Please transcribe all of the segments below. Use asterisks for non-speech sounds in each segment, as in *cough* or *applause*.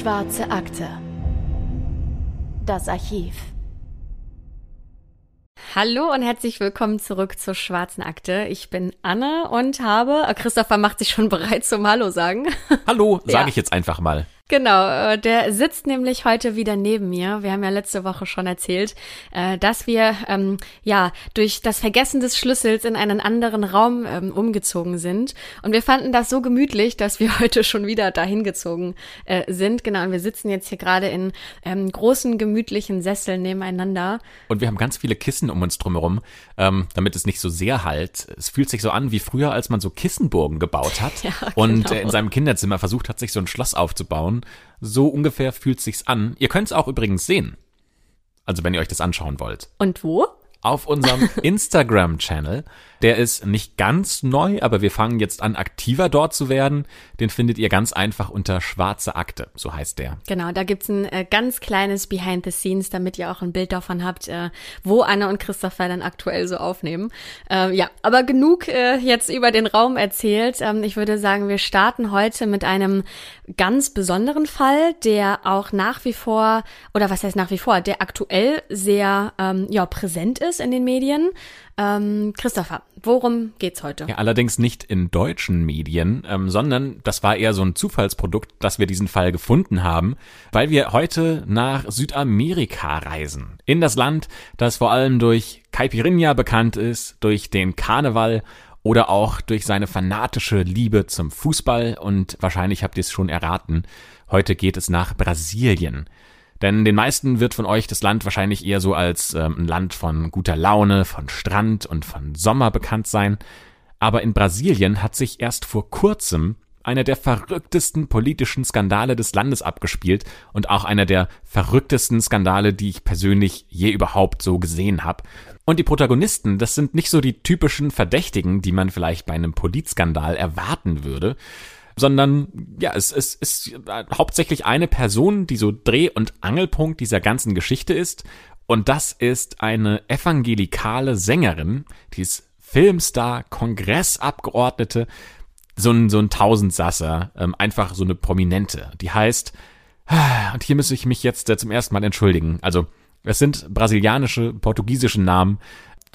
Schwarze Akte. Das Archiv. Hallo und herzlich willkommen zurück zur Schwarzen Akte. Ich bin Anne und habe, Christopher macht sich schon bereit zum Hallo sagen. Hallo, sage *laughs* Ja. ich jetzt einfach mal. Genau, äh, der sitzt nämlich heute wieder neben mir. Wir haben ja letzte Woche schon erzählt, äh, dass wir ähm, ja durch das Vergessen des Schlüssels in einen anderen Raum ähm, umgezogen sind. Und wir fanden das so gemütlich, dass wir *laughs* heute schon wieder dahin gezogen äh, sind. Genau, und wir sitzen jetzt hier gerade in ähm, großen, gemütlichen Sesseln nebeneinander. Und wir haben ganz viele Kissen um uns drumherum, ähm, damit es nicht so sehr halt. Es fühlt sich so an wie früher, als man so Kissenburgen gebaut hat *laughs* Ja, und genau. äh, in seinem Kinderzimmer versucht hat, sich so ein Schloss aufzubauen. So ungefähr fühlt sich's an. Ihr könnt's auch übrigens sehen. Also wenn ihr euch das anschauen wollt. Und wo? auf unserem *laughs* Instagram-Channel. Der ist nicht ganz neu, aber wir fangen jetzt an, aktiver dort zu werden. Den findet ihr ganz einfach unter Schwarze Akte, so heißt der. Genau, da gibt's ein äh, ganz kleines Behind the Scenes, damit ihr auch ein Bild davon habt, äh, wo Anne und Christopher dann aktuell so aufnehmen. Ähm, ja, aber genug äh, jetzt über den Raum erzählt. Ähm, ich würde sagen, wir starten heute mit einem ganz besonderen Fall, der auch nach wie vor, oder was heißt nach wie vor, der aktuell sehr ähm, ja, präsent ist in den Medien. Ähm, Christopher, worum geht's heute? Ja, allerdings nicht in deutschen Medien, ähm, sondern das war eher so ein Zufallsprodukt, dass wir diesen Fall gefunden haben, weil wir heute nach Südamerika reisen. In das Land, das vor allem durch Caipirinha bekannt ist, durch den Karneval oder auch durch seine fanatische Liebe zum Fußball und wahrscheinlich habt ihr es schon erraten, heute geht es nach Brasilien. Denn den meisten wird von euch das Land wahrscheinlich eher so als ähm, ein Land von guter Laune, von Strand und von Sommer bekannt sein. Aber in Brasilien hat sich erst vor kurzem einer der verrücktesten politischen Skandale des Landes abgespielt und auch einer der verrücktesten Skandale, die ich persönlich je überhaupt so gesehen habe. Und die Protagonisten, das sind nicht so die typischen Verdächtigen, die man vielleicht bei einem Politskandal erwarten würde, sondern ja, es, es ist hauptsächlich eine Person, die so Dreh- und Angelpunkt dieser ganzen Geschichte ist. Und das ist eine evangelikale Sängerin, die ist Filmstar, Kongressabgeordnete, so ein, so ein Tausendsasser, ähm, einfach so eine Prominente. Die heißt, und hier muss ich mich jetzt äh, zum ersten Mal entschuldigen. Also, es sind brasilianische, portugiesische Namen,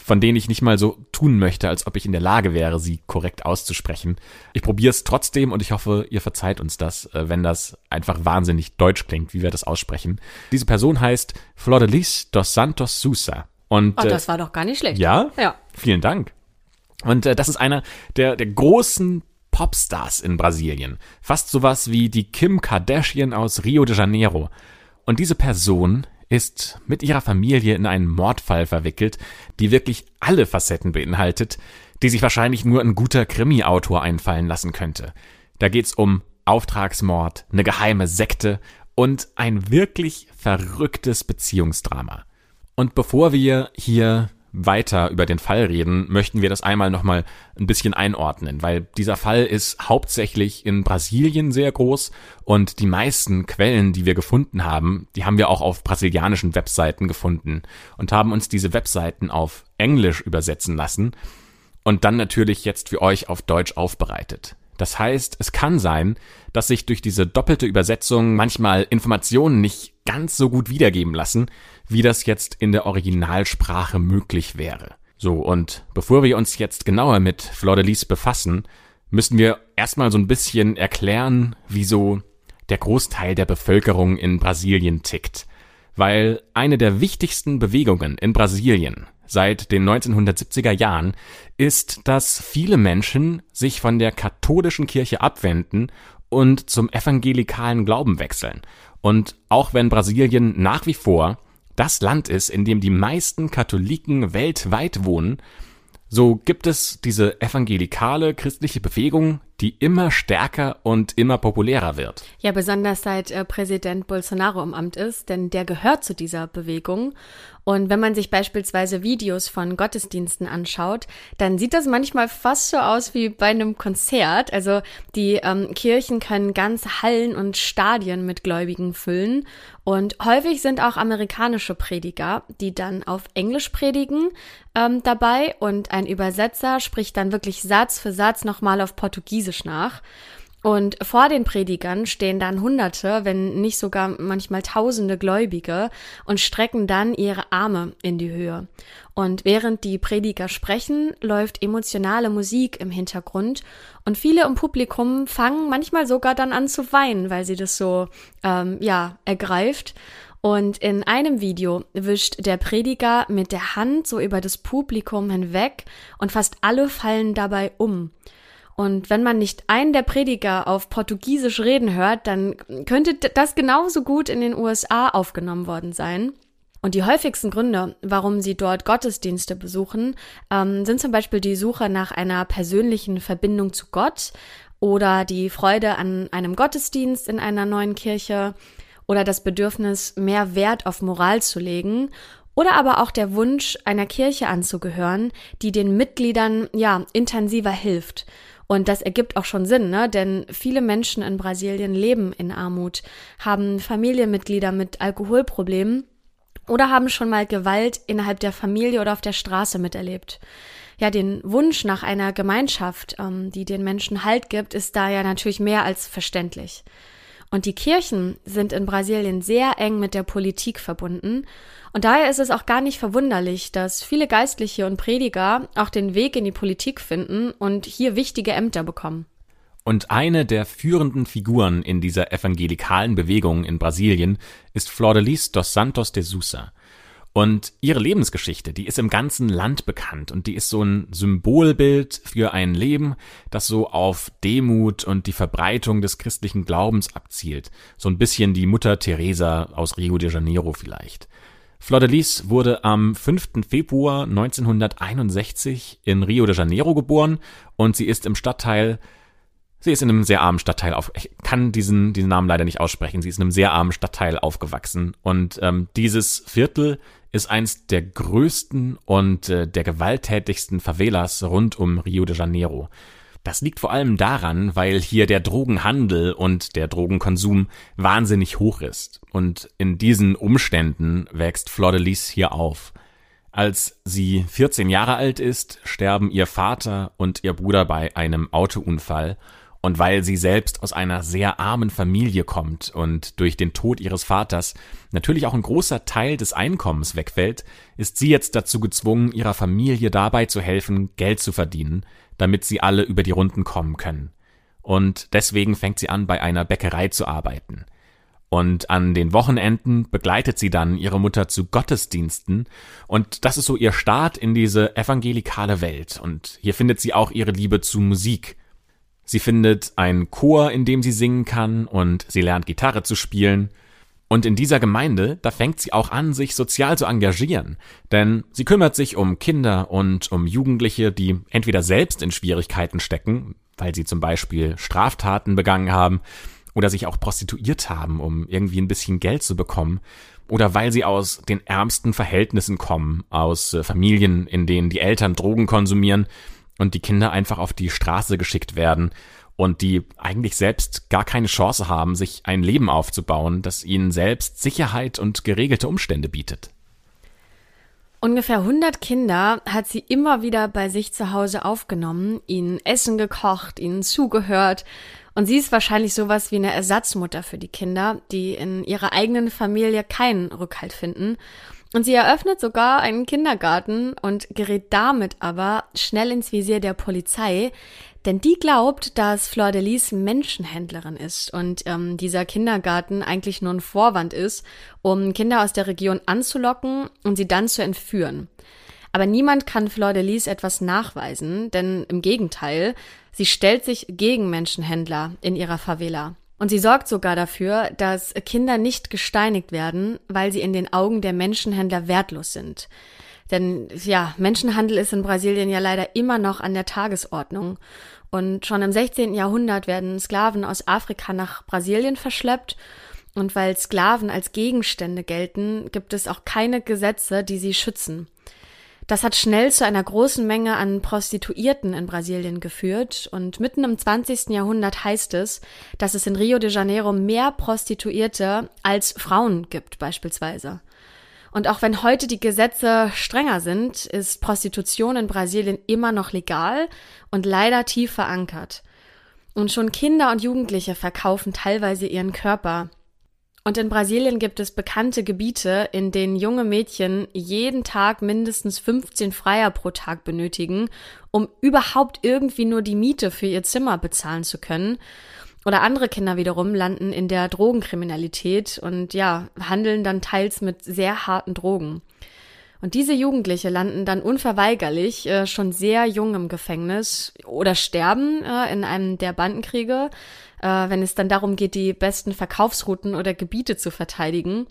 von denen ich nicht mal so tun möchte, als ob ich in der Lage wäre, sie korrekt auszusprechen. Ich probiere es trotzdem und ich hoffe, ihr verzeiht uns das, äh, wenn das einfach wahnsinnig deutsch klingt, wie wir das aussprechen. Diese Person heißt Flordelis dos Santos Sousa. Und, Oh, äh, das war doch gar nicht schlecht. ja? Ja. Vielen Dank. Und äh, das ist einer der, der großen Popstars in Brasilien. Fast sowas wie die Kim Kardashian aus Rio de Janeiro. Und diese Person ist mit ihrer Familie in einen Mordfall verwickelt, die wirklich alle Facetten beinhaltet, die sich wahrscheinlich nur ein guter Krimi-Autor einfallen lassen könnte. Da geht's um Auftragsmord, eine geheime Sekte und ein wirklich verrücktes Beziehungsdrama. Und bevor wir hier weiter über den Fall reden, möchten wir das einmal nochmal ein bisschen einordnen, weil dieser Fall ist hauptsächlich in Brasilien sehr groß und die meisten Quellen, die wir gefunden haben, die haben wir auch auf brasilianischen Webseiten gefunden und haben uns diese Webseiten auf Englisch übersetzen lassen und dann natürlich jetzt für euch auf Deutsch aufbereitet. Das heißt, es kann sein, dass sich durch diese doppelte Übersetzung manchmal Informationen nicht ganz so gut wiedergeben lassen, wie das jetzt in der Originalsprache möglich wäre. So, und bevor wir uns jetzt genauer mit Flor de Lis befassen, müssen wir erstmal so ein bisschen erklären, wieso der Großteil der Bevölkerung in Brasilien tickt. Weil eine der wichtigsten Bewegungen in Brasilien seit den 1970er Jahren ist, dass viele Menschen sich von der katholischen Kirche abwenden und zum evangelikalen Glauben wechseln. Und auch wenn Brasilien nach wie vor das Land ist, in dem die meisten Katholiken weltweit wohnen, so gibt es diese evangelikale christliche Bewegung, die immer stärker und immer populärer wird. Ja, besonders seit äh, Präsident Bolsonaro im Amt ist, denn der gehört zu dieser Bewegung. Und wenn man sich beispielsweise Videos von Gottesdiensten anschaut, dann sieht das manchmal fast so aus wie bei einem Konzert. Also die ähm, Kirchen können ganze Hallen und Stadien mit Gläubigen füllen. Und häufig sind auch amerikanische Prediger, die dann auf Englisch predigen, ähm, dabei. Und ein Übersetzer spricht dann wirklich Satz für Satz nochmal auf Portugiesisch nach. Und vor den Predigern stehen dann Hunderte, wenn nicht sogar manchmal Tausende Gläubige und strecken dann ihre Arme in die Höhe. Und während die Prediger sprechen, läuft emotionale Musik im Hintergrund und viele im Publikum fangen manchmal sogar dann an zu weinen, weil sie das so ähm, ja ergreift. Und in einem Video wischt der Prediger mit der Hand so über das Publikum hinweg und fast alle fallen dabei um. Und wenn man nicht einen der Prediger auf Portugiesisch reden hört, dann könnte das genauso gut in den USA aufgenommen worden sein. Und die häufigsten Gründe, warum sie dort Gottesdienste besuchen, ähm, sind zum Beispiel die Suche nach einer persönlichen Verbindung zu Gott oder die Freude an einem Gottesdienst in einer neuen Kirche oder das Bedürfnis, mehr Wert auf Moral zu legen oder aber auch der Wunsch, einer Kirche anzugehören, die den Mitgliedern ja intensiver hilft und das ergibt auch schon Sinn, ne? denn viele Menschen in Brasilien leben in Armut, haben Familienmitglieder mit Alkoholproblemen oder haben schon mal Gewalt innerhalb der Familie oder auf der Straße miterlebt. Ja, den Wunsch nach einer Gemeinschaft, ähm, die den Menschen Halt gibt, ist da ja natürlich mehr als verständlich. Und die Kirchen sind in Brasilien sehr eng mit der Politik verbunden und daher ist es auch gar nicht verwunderlich, dass viele Geistliche und Prediger auch den Weg in die Politik finden und hier wichtige Ämter bekommen. Und eine der führenden Figuren in dieser evangelikalen Bewegung in Brasilien ist Flor de Lis dos Santos de Sousa. Und ihre Lebensgeschichte, die ist im ganzen Land bekannt und die ist so ein Symbolbild für ein Leben, das so auf Demut und die Verbreitung des christlichen Glaubens abzielt. So ein bisschen die Mutter Teresa aus Rio de Janeiro vielleicht. Flor de Lis wurde am 5. Februar 1961 in Rio de Janeiro geboren und sie ist im Stadtteil Sie ist in einem sehr armen Stadtteil auf. Ich kann diesen, diesen Namen leider nicht aussprechen. Sie ist in einem sehr armen Stadtteil aufgewachsen. Und ähm, dieses Viertel ist eins der größten und äh, der gewalttätigsten Favelas rund um Rio de Janeiro. Das liegt vor allem daran, weil hier der Drogenhandel und der Drogenkonsum wahnsinnig hoch ist. Und in diesen Umständen wächst Lis hier auf. Als sie 14 Jahre alt ist, sterben ihr Vater und ihr Bruder bei einem Autounfall. Und weil sie selbst aus einer sehr armen Familie kommt und durch den Tod ihres Vaters natürlich auch ein großer Teil des Einkommens wegfällt, ist sie jetzt dazu gezwungen, ihrer Familie dabei zu helfen, Geld zu verdienen, damit sie alle über die Runden kommen können. Und deswegen fängt sie an, bei einer Bäckerei zu arbeiten. Und an den Wochenenden begleitet sie dann ihre Mutter zu Gottesdiensten. Und das ist so ihr Start in diese evangelikale Welt. Und hier findet sie auch ihre Liebe zu Musik. Sie findet einen Chor, in dem sie singen kann, und sie lernt Gitarre zu spielen. Und in dieser Gemeinde, da fängt sie auch an, sich sozial zu engagieren, denn sie kümmert sich um Kinder und um Jugendliche, die entweder selbst in Schwierigkeiten stecken, weil sie zum Beispiel Straftaten begangen haben oder sich auch prostituiert haben, um irgendwie ein bisschen Geld zu bekommen, oder weil sie aus den ärmsten Verhältnissen kommen, aus äh, Familien, in denen die Eltern Drogen konsumieren und die Kinder einfach auf die Straße geschickt werden und die eigentlich selbst gar keine Chance haben, sich ein Leben aufzubauen, das ihnen selbst Sicherheit und geregelte Umstände bietet. Ungefähr 100 Kinder hat sie immer wieder bei sich zu Hause aufgenommen, ihnen Essen gekocht, ihnen zugehört. Und sie ist wahrscheinlich sowas wie eine Ersatzmutter für die Kinder, die in ihrer eigenen Familie keinen Rückhalt finden und sie eröffnet sogar einen Kindergarten und gerät damit aber schnell ins Visier der Polizei, denn die glaubt, dass Fleur de Lis Menschenhändlerin ist und ähm, dieser Kindergarten eigentlich nur ein Vorwand ist, um Kinder aus der Region anzulocken und sie dann zu entführen. Aber niemand kann Fleur de Lis etwas nachweisen, denn im Gegenteil, sie stellt sich gegen Menschenhändler in ihrer Favela. Und sie sorgt sogar dafür, dass Kinder nicht gesteinigt werden, weil sie in den Augen der Menschenhändler wertlos sind. Denn ja, Menschenhandel ist in Brasilien ja leider immer noch an der Tagesordnung. Und schon im 16. Jahrhundert werden Sklaven aus Afrika nach Brasilien verschleppt. Und weil Sklaven als Gegenstände gelten, gibt es auch keine Gesetze, die sie schützen. Das hat schnell zu einer großen Menge an Prostituierten in Brasilien geführt und mitten im 20. Jahrhundert heißt es, dass es in Rio de Janeiro mehr Prostituierte als Frauen gibt beispielsweise. Und auch wenn heute die Gesetze strenger sind, ist Prostitution in Brasilien immer noch legal und leider tief verankert. Und schon Kinder und Jugendliche verkaufen teilweise ihren Körper. Und in Brasilien gibt es bekannte Gebiete, in denen junge Mädchen jeden Tag mindestens 15 Freier pro Tag benötigen, um überhaupt irgendwie nur die Miete für ihr Zimmer bezahlen zu können. Oder andere Kinder wiederum landen in der Drogenkriminalität und ja, handeln dann teils mit sehr harten Drogen. Und diese Jugendliche landen dann unverweigerlich äh, schon sehr jung im Gefängnis oder sterben äh, in einem der Bandenkriege, äh, wenn es dann darum geht, die besten Verkaufsrouten oder Gebiete zu verteidigen.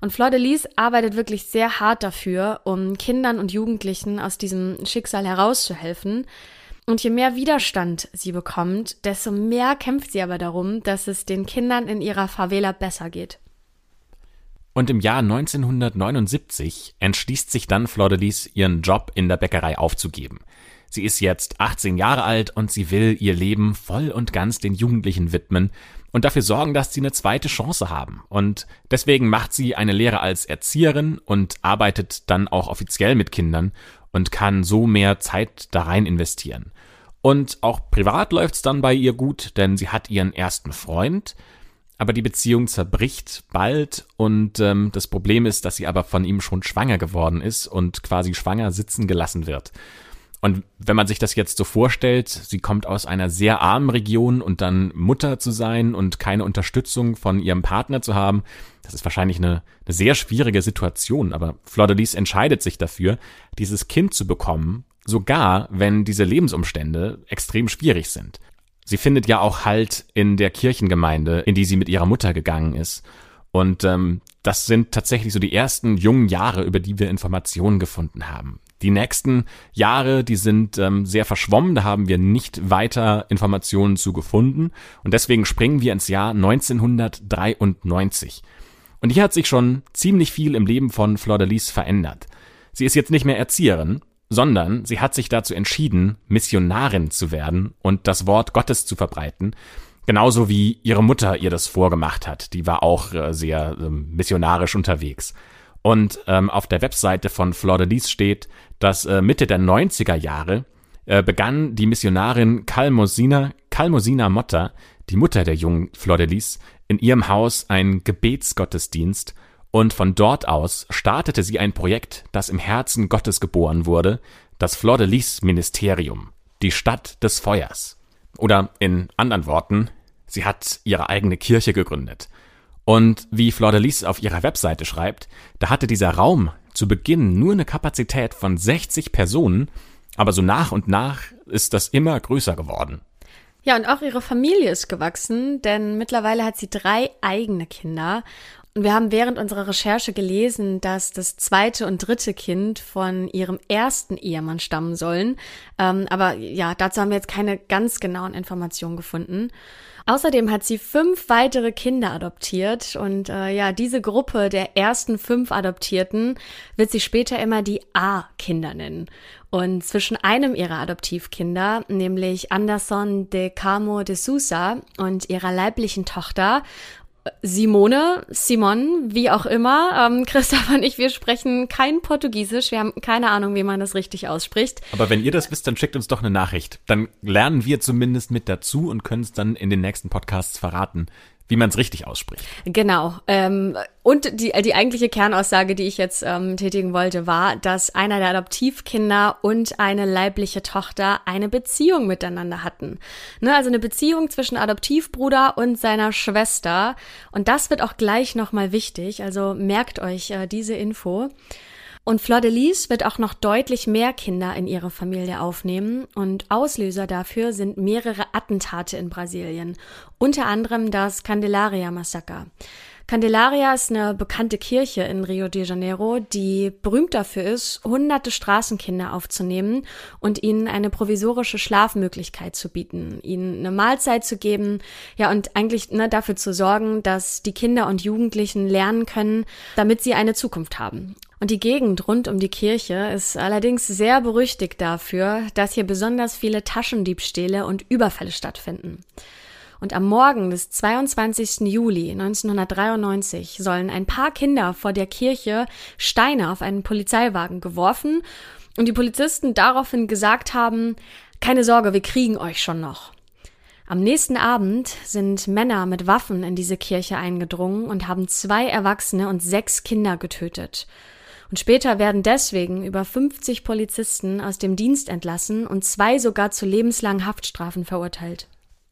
Und Fleur de Lis arbeitet wirklich sehr hart dafür, um Kindern und Jugendlichen aus diesem Schicksal herauszuhelfen. Und je mehr Widerstand sie bekommt, desto mehr kämpft sie aber darum, dass es den Kindern in ihrer Favela besser geht. Und im Jahr 1979 entschließt sich dann Fleur de Lis, ihren Job in der Bäckerei aufzugeben. Sie ist jetzt 18 Jahre alt und sie will ihr Leben voll und ganz den Jugendlichen widmen und dafür sorgen, dass sie eine zweite Chance haben. Und deswegen macht sie eine Lehre als Erzieherin und arbeitet dann auch offiziell mit Kindern und kann so mehr Zeit da rein investieren. Und auch privat läuft's dann bei ihr gut, denn sie hat ihren ersten Freund, aber die Beziehung zerbricht bald und ähm, das Problem ist, dass sie aber von ihm schon schwanger geworden ist und quasi schwanger sitzen gelassen wird. Und wenn man sich das jetzt so vorstellt, sie kommt aus einer sehr armen Region und dann Mutter zu sein und keine Unterstützung von ihrem Partner zu haben, das ist wahrscheinlich eine, eine sehr schwierige Situation. Aber Fleur entscheidet sich dafür, dieses Kind zu bekommen, sogar wenn diese Lebensumstände extrem schwierig sind. Sie findet ja auch Halt in der Kirchengemeinde, in die sie mit ihrer Mutter gegangen ist. Und ähm, das sind tatsächlich so die ersten jungen Jahre, über die wir Informationen gefunden haben. Die nächsten Jahre, die sind ähm, sehr verschwommen, da haben wir nicht weiter Informationen zu gefunden. Und deswegen springen wir ins Jahr 1993. Und hier hat sich schon ziemlich viel im Leben von Fleur de verändert. Sie ist jetzt nicht mehr Erzieherin, sondern sie hat sich dazu entschieden, Missionarin zu werden und das Wort Gottes zu verbreiten, genauso wie ihre Mutter ihr das vorgemacht hat. Die war auch äh, sehr äh, missionarisch unterwegs. Und ähm, auf der Webseite von Fleur de Lis steht, dass äh, Mitte der 90er Jahre äh, begann die Missionarin Calmosina, Calmosina Motta, die Mutter der jungen Fleur de Lis, in ihrem Haus ein Gebetsgottesdienst und von dort aus startete sie ein Projekt, das im Herzen Gottes geboren wurde, das Fleur de Lis Ministerium, die Stadt des Feuers. Oder in anderen Worten, sie hat ihre eigene Kirche gegründet. Und wie Fleur auf ihrer Webseite schreibt, da hatte dieser Raum zu Beginn nur eine Kapazität von 60 Personen, aber so nach und nach ist das immer größer geworden. Ja, und auch ihre Familie ist gewachsen, denn mittlerweile hat sie drei eigene Kinder und wir haben während unserer Recherche gelesen, dass das zweite und dritte Kind von ihrem ersten Ehemann stammen sollen. Ähm, aber ja, dazu haben wir jetzt keine ganz genauen Informationen gefunden. Außerdem hat sie fünf weitere Kinder adoptiert und äh, ja, diese Gruppe der ersten fünf Adoptierten wird sie später immer die A-Kinder nennen. Und zwischen einem ihrer Adoptivkinder, nämlich Anderson de Camo de Sousa und ihrer leiblichen Tochter Simone, Simon, wie auch immer. Ähm, Christoph und ich, wir sprechen kein Portugiesisch. Wir haben keine Ahnung, wie man das richtig ausspricht. Aber wenn ihr das wisst, dann schickt uns doch eine Nachricht. Dann lernen wir zumindest mit dazu und können es dann in den nächsten Podcasts verraten, wie man es richtig ausspricht. Genau. Ähm, und die, die eigentliche Kernaussage, die ich jetzt ähm, tätigen wollte, war, dass einer der Adoptivkinder und eine leibliche Tochter eine Beziehung miteinander hatten. Ne, also eine Beziehung zwischen Adoptivbruder und seiner Schwester. Und das wird auch gleich nochmal wichtig. Also merkt euch äh, diese Info. Und Fleur de Lis wird auch noch deutlich mehr Kinder in ihre Familie aufnehmen und Auslöser dafür sind mehrere Attentate in Brasilien, unter anderem das Candelaria-Massaker. Candelaria ist eine bekannte Kirche in Rio de Janeiro, die berühmt dafür ist, hunderte Straßenkinder aufzunehmen und ihnen eine provisorische Schlafmöglichkeit zu bieten, ihnen eine Mahlzeit zu geben, ja, und eigentlich ne, dafür zu sorgen, dass die Kinder und Jugendlichen lernen können, damit sie eine Zukunft haben. Und die Gegend rund um die Kirche ist allerdings sehr berüchtigt dafür, dass hier besonders viele Taschendiebstähle und Überfälle stattfinden. Und am Morgen des 22. Juli 1993 sollen ein paar Kinder vor der Kirche Steine auf einen Polizeiwagen geworfen und die Polizisten daraufhin gesagt haben, keine Sorge, wir kriegen euch schon noch. Am nächsten Abend sind Männer mit Waffen in diese Kirche eingedrungen und haben zwei Erwachsene und sechs Kinder getötet. Und später werden deswegen über 50 Polizisten aus dem Dienst entlassen und zwei sogar zu lebenslangen Haftstrafen verurteilt.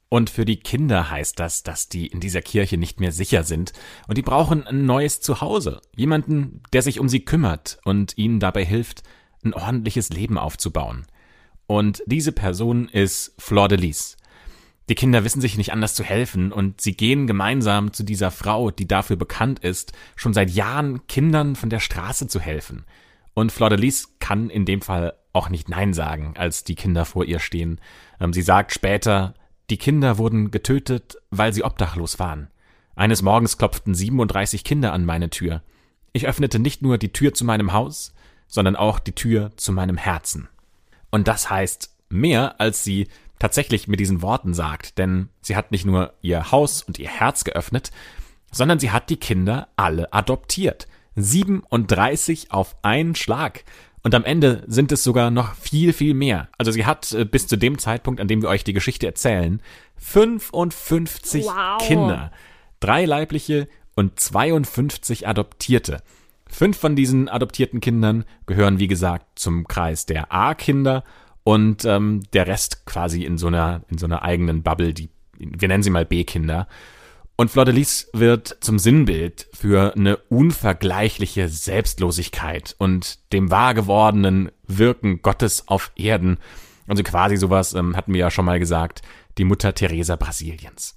Und für die Kinder heißt das, dass die in dieser Kirche nicht mehr sicher sind und die brauchen ein neues Zuhause. Jemanden, der sich um sie kümmert und ihnen dabei hilft, ein ordentliches Leben aufzubauen. Und diese Person ist Flor de Lis. Die Kinder wissen sich nicht anders zu helfen und sie gehen gemeinsam zu dieser Frau, die dafür bekannt ist, schon seit Jahren Kindern von der Straße zu helfen. Und Flor de Lis kann in dem Fall auch nicht Nein sagen, als die Kinder vor ihr stehen. Ähm, sie sagt später, die Kinder wurden getötet, weil sie obdachlos waren. Eines Morgens klopften 37 Kinder an meine Tür. Ich öffnete nicht nur die Tür zu meinem Haus, sondern auch die Tür zu meinem Herzen. Und das heißt mehr, als sie tatsächlich mit diesen Worten sagt, denn sie hat nicht nur ihr Haus und ihr Herz geöffnet, sondern sie hat die Kinder alle adoptiert. 37 auf einen Schlag. Und am Ende sind es sogar noch viel, viel mehr. Also sie hat äh, bis zu dem Zeitpunkt, an dem wir euch die Geschichte erzählen, 55 wow. Kinder. Drei leibliche und 52 Adoptierte. Fünf von diesen adoptierten Kindern gehören, wie gesagt, zum Kreis der A-Kinder und ähm, der Rest quasi in so einer, in so einer eigenen Bubble, die, wir nennen sie mal B-Kinder. Und Fleur de Lis wird zum Sinnbild für eine unvergleichliche Selbstlosigkeit und dem wahr gewordenen Wirken Gottes auf Erden. Also quasi sowas ähm, hatten wir ja schon mal gesagt, die Mutter Teresa Brasiliens.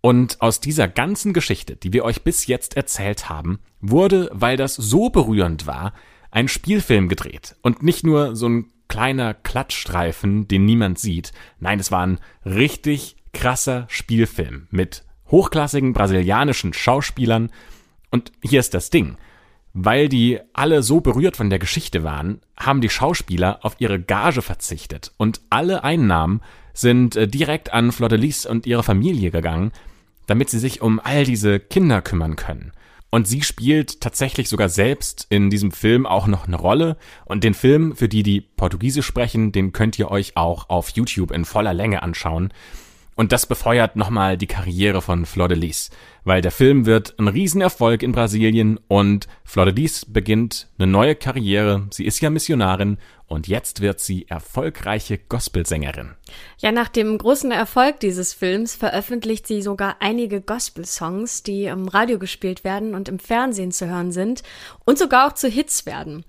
Und aus dieser ganzen Geschichte, die wir euch bis jetzt erzählt haben, wurde, weil das so berührend war, ein Spielfilm gedreht. Und nicht nur so ein kleiner Klatschstreifen, den niemand sieht. Nein, es war ein richtig krasser Spielfilm mit hochklassigen brasilianischen Schauspielern. Und hier ist das Ding. Weil die alle so berührt von der Geschichte waren, haben die Schauspieler auf ihre Gage verzichtet und alle Einnahmen sind äh, direkt an Flordelis und ihre Familie gegangen, damit sie sich um all diese Kinder kümmern können. Und sie spielt tatsächlich sogar selbst in diesem Film auch noch eine Rolle. Und den Film, für die, die Portugiesisch sprechen, den könnt ihr euch auch auf YouTube in voller Länge anschauen. Und das befeuert nochmal die Karriere von Flor de Lis, weil der Film wird ein Riesenerfolg in Brasilien und Flor de Lis beginnt eine neue Karriere. Sie ist ja Missionarin und jetzt wird sie erfolgreiche Gospelsängerin. Ja, nach dem großen Erfolg dieses Films veröffentlicht sie sogar einige Gospel-Songs, die im Radio gespielt werden und im Fernsehen zu hören sind und sogar auch zu Hits werden.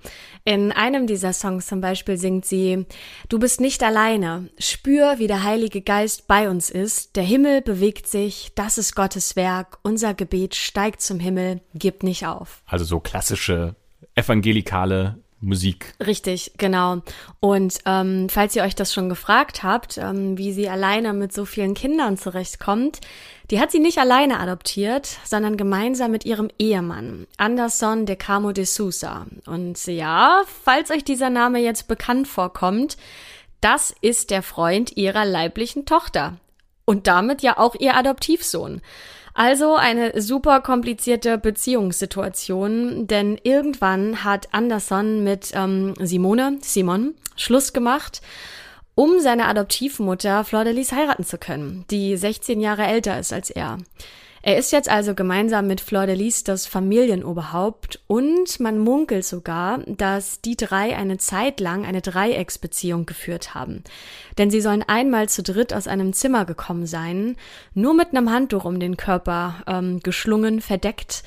In einem dieser Songs zum Beispiel singt sie, Du bist nicht alleine, spür, wie der Heilige Geist bei uns ist, der Himmel bewegt sich, das ist Gottes Werk, unser Gebet steigt zum Himmel, gib nicht auf. Also so klassische evangelikale Musik. Richtig, genau. Und ähm, falls ihr euch das schon gefragt habt, ähm, wie sie alleine mit so vielen Kindern zurechtkommt, die hat sie nicht alleine adoptiert, sondern gemeinsam mit ihrem Ehemann, Anderson de Camo de Sousa. Und ja, falls euch dieser Name jetzt bekannt vorkommt, das ist der Freund ihrer leiblichen Tochter. Und damit ja auch ihr Adoptivsohn. Also eine super komplizierte Beziehungssituation, denn irgendwann hat Anderson mit ähm, Simone, Simon, Schluss gemacht, um seine Adoptivmutter Flor de Lis heiraten zu können, die 16 Jahre älter ist als er. Er ist jetzt also gemeinsam mit Fleur de Lis das Familienoberhaupt und man munkelt sogar, dass die drei eine Zeit lang eine Dreiecksbeziehung geführt haben. Denn sie sollen einmal zu dritt aus einem Zimmer gekommen sein, nur mit einem Handtuch um den Körper ähm, geschlungen, verdeckt.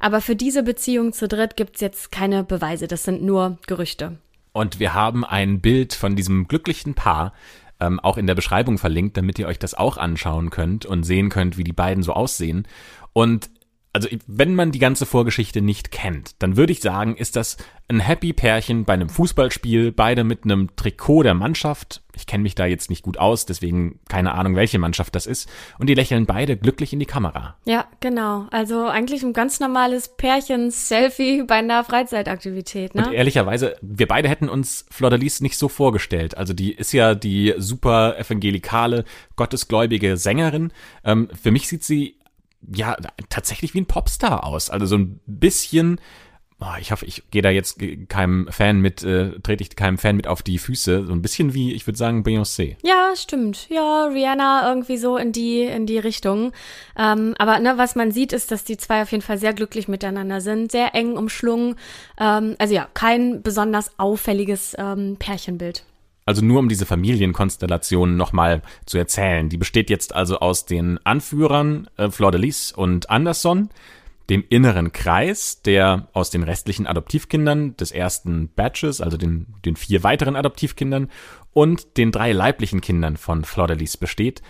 Aber für diese Beziehung zu dritt gibt's jetzt keine Beweise, das sind nur Gerüchte. Und wir haben ein Bild von diesem glücklichen Paar, ähm, auch in der Beschreibung verlinkt, damit ihr euch das auch anschauen könnt und sehen könnt, wie die beiden so aussehen. Und also wenn man die ganze Vorgeschichte nicht kennt, dann würde ich sagen, ist das ein Happy Pärchen bei einem Fußballspiel, beide mit einem Trikot der Mannschaft. Ich kenne mich da jetzt nicht gut aus, deswegen keine Ahnung, welche Mannschaft das ist. Und die lächeln beide glücklich in die Kamera. Ja, genau. Also eigentlich ein ganz normales Pärchen-Selfie bei einer Freizeitaktivität, ne? Und ehrlicherweise, wir beide hätten uns Flordelis nicht so vorgestellt. Also die ist ja die super evangelikale, gottesgläubige Sängerin. Ähm, für mich sieht sie ja tatsächlich wie ein Popstar aus. Also so ein bisschen oh, ich hoffe, ich gehe da jetzt keinem Fan mit, äh, trete ich keinem Fan mit auf die Füße. So ein bisschen wie, ich würde sagen, Beyoncé. Ja, stimmt. Ja, Rihanna irgendwie so in die, in die Richtung. Ähm, aber ne, was man sieht, ist, dass die zwei auf jeden Fall sehr glücklich miteinander sind, sehr eng umschlungen. Ähm, also ja, kein besonders auffälliges ähm, Pärchenbild. Also nur um diese Familienkonstellation nochmal zu erzählen. Die besteht jetzt also aus den Anführern äh, Flor de Lis und Anderson, dem inneren Kreis, der aus den restlichen Adoptivkindern des ersten Batches, also den, den vier weiteren Adoptivkindern und den drei leiblichen Kindern von Flor de Lis besteht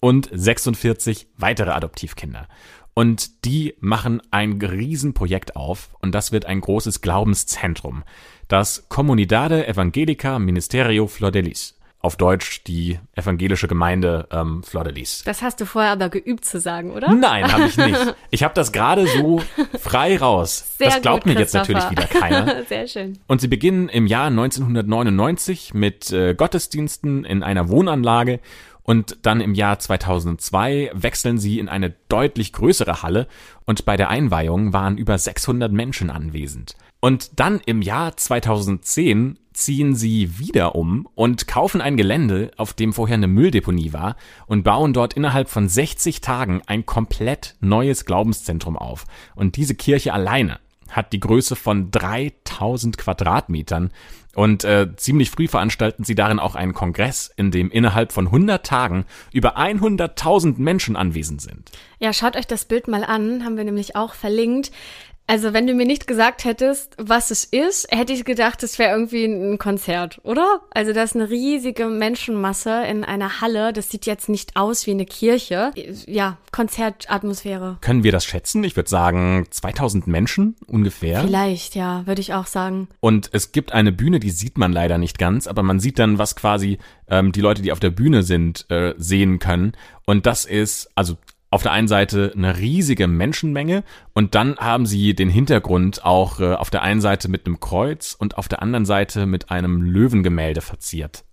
und 46 weitere Adoptivkinder. Und die machen ein Riesenprojekt auf und das wird ein großes Glaubenszentrum das Comunidade Evangelica Ministerio Flor de Lis. Auf Deutsch die evangelische Gemeinde ähm, Flor de Lis. Das hast du vorher aber geübt zu sagen, oder? Nein, habe ich nicht. *laughs* Ich habe das gerade so frei raus. Sehr das glaubt gut, mir jetzt natürlich wieder keiner. *laughs* Sehr schön. Und sie beginnen im Jahr 1999 mit äh, Gottesdiensten in einer Wohnanlage und dann im Jahr 2002 wechseln sie in eine deutlich größere Halle und bei der Einweihung waren über 600 Menschen anwesend. Und dann im Jahr 2010 ziehen sie wieder um und kaufen ein Gelände, auf dem vorher eine Mülldeponie war und bauen dort innerhalb von 60 Tagen ein komplett neues Glaubenszentrum auf. Und diese Kirche alleine hat die Größe von 3000 Quadratmetern und äh, ziemlich früh veranstalten sie darin auch einen Kongress, in dem innerhalb von 100 Tagen über 100.000 Menschen anwesend sind. Ja, schaut euch das Bild mal an, haben wir nämlich auch verlinkt. Also, wenn du mir nicht gesagt hättest, was es ist, hätte ich gedacht, es wäre irgendwie ein Konzert, oder? Also, das ist eine riesige Menschenmasse in einer Halle. Das sieht jetzt nicht aus wie eine Kirche. Ja, Konzertatmosphäre. Können wir das schätzen? Ich würde sagen 2000 Menschen ungefähr. Vielleicht, ja, würde ich auch sagen. Und es gibt eine Bühne, die sieht man leider nicht ganz, aber man sieht dann, was quasi ähm, die Leute, die auf der Bühne sind, äh, sehen können. Und das ist, also auf der einen Seite eine riesige Menschenmenge und dann haben sie den Hintergrund auch äh, auf der einen Seite mit einem Kreuz und auf der anderen Seite mit einem Löwengemälde verziert.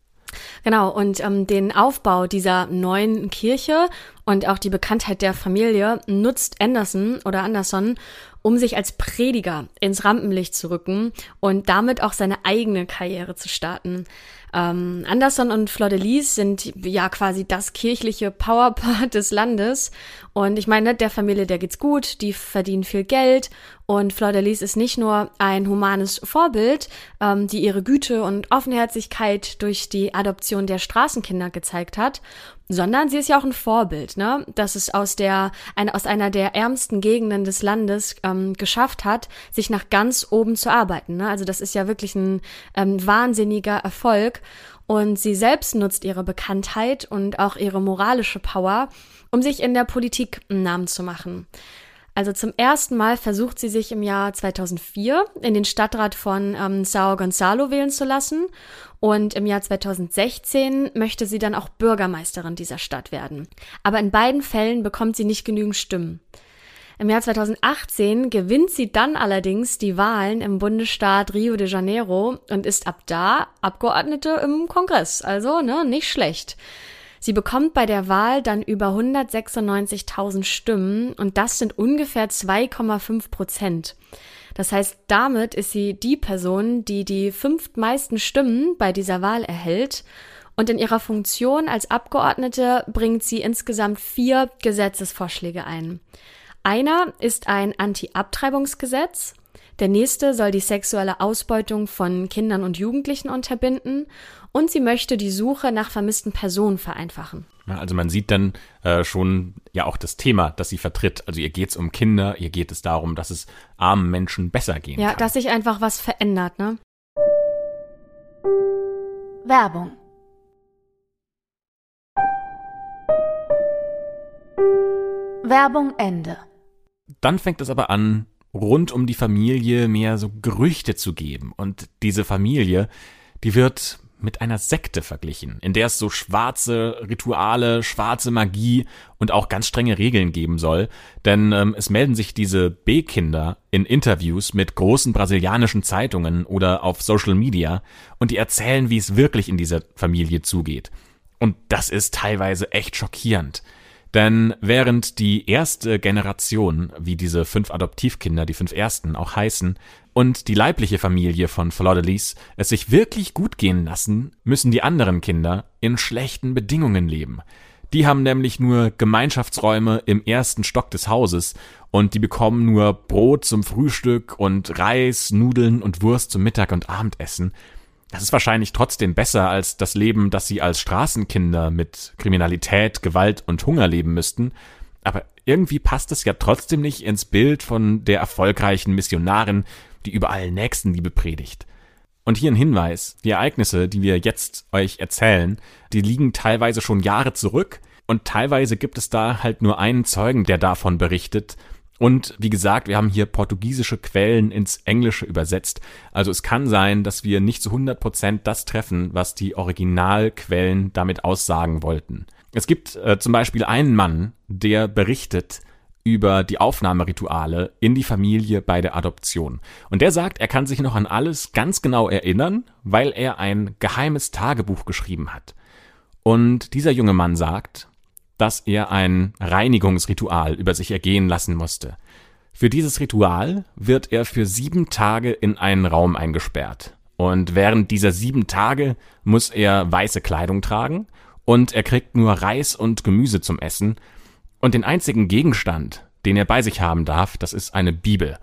Genau, und ähm, den Aufbau dieser neuen Kirche und auch die Bekanntheit der Familie nutzt Anderson oder Anderson, um sich als Prediger ins Rampenlicht zu rücken und damit auch seine eigene Karriere zu starten. Ähm, Anderson und Fleur de Lis sind ja quasi das kirchliche Powerpaar des Landes. Und ich meine, der Familie, der geht's gut, die verdienen viel Geld. Und Fleur de Lis ist nicht nur ein humanes Vorbild, ähm, die ihre Güte und Offenherzigkeit durch die Adoption der Straßenkinder gezeigt hat, sondern sie ist ja auch ein Vorbild, ne? dass es aus der eine, aus einer der ärmsten Gegenden des Landes ähm, geschafft hat, sich nach ganz oben zu arbeiten. Ne? Also das ist ja wirklich ein ähm, wahnsinniger Erfolg. Und sie selbst nutzt ihre Bekanntheit und auch ihre moralische Power, um sich in der Politik einen Namen zu machen. Also zum ersten Mal versucht sie sich im Jahr 2004 in den Stadtrat von ähm, Sao Gonzalo wählen zu lassen und im Jahr 2016 möchte sie dann auch Bürgermeisterin dieser Stadt werden. Aber in beiden Fällen bekommt sie nicht genügend Stimmen. Im Jahr 2018 gewinnt sie dann allerdings die Wahlen im Bundesstaat Rio de Janeiro und ist ab da Abgeordnete im Kongress. Also, ne, nicht schlecht. Sie bekommt bei der Wahl dann über 196.000 Stimmen und das sind ungefähr 2,5 Prozent. Das heißt, damit ist sie die Person, die die fünftmeisten Stimmen bei dieser Wahl erhält. Und in ihrer Funktion als Abgeordnete bringt sie insgesamt vier Gesetzesvorschläge ein. Einer ist ein Anti-Abtreibungsgesetz. Der nächste soll die sexuelle Ausbeutung von Kindern und Jugendlichen unterbinden und sie möchte die Suche nach vermissten Personen vereinfachen. Also man sieht dann äh, schon ja auch das Thema, das sie vertritt. Also ihr geht es um Kinder, ihr geht es darum, dass es armen Menschen besser gehen ja, kann. Ja, dass sich einfach was verändert, ne? Werbung. Werbung Ende. Dann fängt es aber an, rund um die Familie mehr so Gerüchte zu geben. Und diese Familie, die wird mit einer Sekte verglichen, in der es so schwarze Rituale, schwarze Magie und auch ganz strenge Regeln geben soll. Denn ähm, es melden sich diese B-Kinder in Interviews mit großen brasilianischen Zeitungen oder auf Social Media und die erzählen, wie es wirklich in dieser Familie zugeht. Und das ist teilweise echt schockierend. Denn während die erste Generation, wie diese fünf Adoptivkinder, die fünf ersten auch heißen, und die leibliche Familie von Flordelis es sich wirklich gut gehen lassen, müssen die anderen Kinder in schlechten Bedingungen leben. Die haben nämlich nur Gemeinschaftsräume im ersten Stock des Hauses und die bekommen nur Brot zum Frühstück und Reis, Nudeln und Wurst zum Mittag und Abendessen. Das ist wahrscheinlich trotzdem besser als das Leben, das sie als Straßenkinder mit Kriminalität, Gewalt und Hunger leben müssten. Aber irgendwie passt es ja trotzdem nicht ins Bild von der erfolgreichen Missionarin, die überall Nächstenliebe predigt. Und hier ein Hinweis, die Ereignisse, die wir jetzt euch erzählen, die liegen teilweise schon Jahre zurück und teilweise gibt es da halt nur einen Zeugen, der davon berichtet. Und wie gesagt, wir haben hier portugiesische Quellen ins Englische übersetzt. Also es kann sein, dass wir nicht zu 100 Prozent das treffen, was die Originalquellen damit aussagen wollten. Es gibt äh, zum Beispiel einen Mann, der berichtet, über die Aufnahmerituale in die Familie bei der Adoption. Und der sagt, er kann sich noch an alles ganz genau erinnern, weil er ein geheimes Tagebuch geschrieben hat. Und dieser junge Mann sagt, dass er ein Reinigungsritual über sich ergehen lassen musste. Für dieses Ritual wird er für sieben Tage in einen Raum eingesperrt. Und während dieser sieben Tage muss er weiße Kleidung tragen und er kriegt nur Reis und Gemüse zum Essen und den einzigen Gegenstand, den er bei sich haben darf, das ist eine Bibel.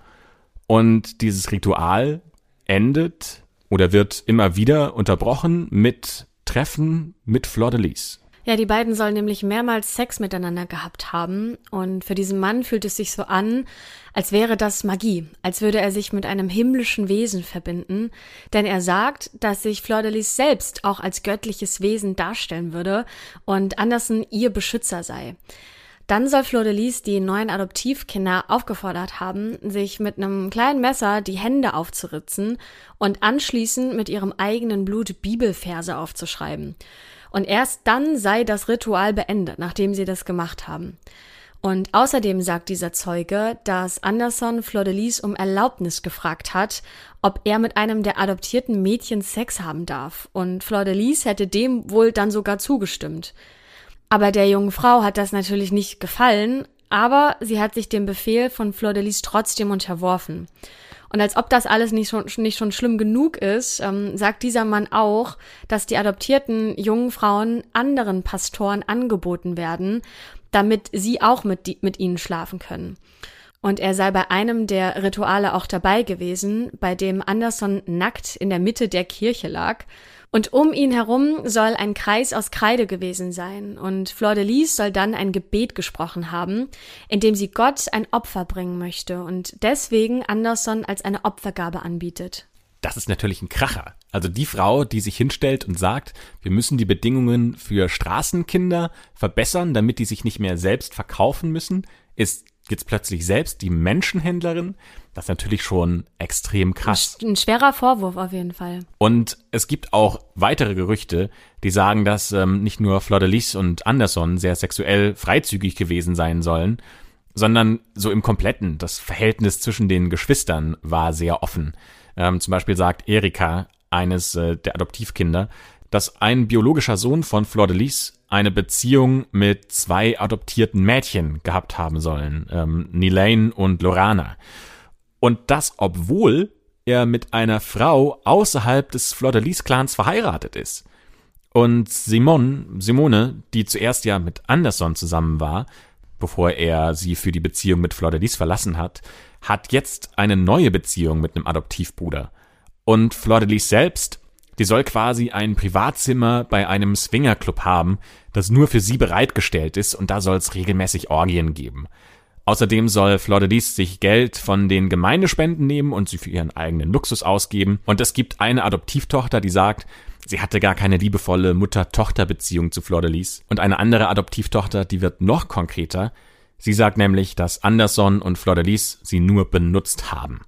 Und dieses Ritual endet oder wird immer wieder unterbrochen mit Treffen mit Fleur de Lis. Ja, die beiden sollen nämlich mehrmals Sex miteinander gehabt haben. Und für diesen Mann fühlt es sich so an, als wäre das Magie, als würde er sich mit einem himmlischen Wesen verbinden. Denn er sagt, dass sich Fleur de Lis selbst auch als göttliches Wesen darstellen würde und Anderson ihr Beschützer sei. Dann soll Fleur de Lis die neuen Adoptivkinder aufgefordert haben, sich mit einem kleinen Messer die Hände aufzuritzen und anschließend mit ihrem eigenen Blut Bibelverse aufzuschreiben. Und erst dann sei das Ritual beendet, nachdem sie das gemacht haben. Und außerdem sagt dieser Zeuge, dass Anderson Fleur de Lis um Erlaubnis gefragt hat, ob er mit einem der adoptierten Mädchen Sex haben darf. Und Fleur de Lis hätte dem wohl dann sogar zugestimmt. Aber der jungen Frau hat das natürlich nicht gefallen, aber sie hat sich dem Befehl von Fleur de Lis trotzdem unterworfen. Und als ob das alles nicht schon, nicht schon schlimm genug ist, ähm, sagt dieser Mann auch, dass die adoptierten jungen Frauen anderen Pastoren angeboten werden, damit sie auch mit, die, mit ihnen schlafen können. Und er sei bei einem der Rituale auch dabei gewesen, bei dem Anderson nackt in der Mitte der Kirche lag und um ihn herum soll ein Kreis aus Kreide gewesen sein, und Fleur de Lis soll dann ein Gebet gesprochen haben, in dem sie Gott ein Opfer bringen möchte und deswegen Anderson als eine Opfergabe anbietet. Das ist natürlich ein Kracher. Also die Frau, die sich hinstellt und sagt, wir müssen die Bedingungen für Straßenkinder verbessern, damit die sich nicht mehr selbst verkaufen müssen, ist jetzt plötzlich selbst die Menschenhändlerin. Das ist natürlich schon extrem krass. Ein schwerer Vorwurf auf jeden Fall. Und es gibt auch weitere Gerüchte, die sagen, dass ähm, nicht nur Fleur de Lis und Anderson sehr sexuell freizügig gewesen sein sollen, sondern so im Kompletten. Das Verhältnis zwischen den Geschwistern war sehr offen. Ähm, zum Beispiel sagt Erika, eines äh, der Adoptivkinder, dass ein biologischer Sohn von Fleur de Lis eine Beziehung mit zwei adoptierten Mädchen gehabt haben sollen, ähm, Nilane und Lorana. Und das, obwohl er mit einer Frau außerhalb des Fleur de Lis Clans verheiratet ist. Und Simon, Simone, die zuerst ja mit Anderson zusammen war, bevor er sie für die Beziehung mit Fleur de Lis verlassen hat, hat jetzt eine neue Beziehung mit einem Adoptivbruder. Und Fleur de Lis selbst die soll quasi ein Privatzimmer bei einem Swingerclub haben, das nur für sie bereitgestellt ist und da soll es regelmäßig Orgien geben. Außerdem soll Fleur sich Geld von den Gemeindespenden nehmen und sie für ihren eigenen Luxus ausgeben. Und es gibt eine Adoptivtochter, die sagt, sie hatte gar keine liebevolle Mutter-Tochter-Beziehung zu Fleur. Und eine andere Adoptivtochter, die wird noch konkreter. Sie sagt nämlich, dass Anderson und Fleur sie nur benutzt haben.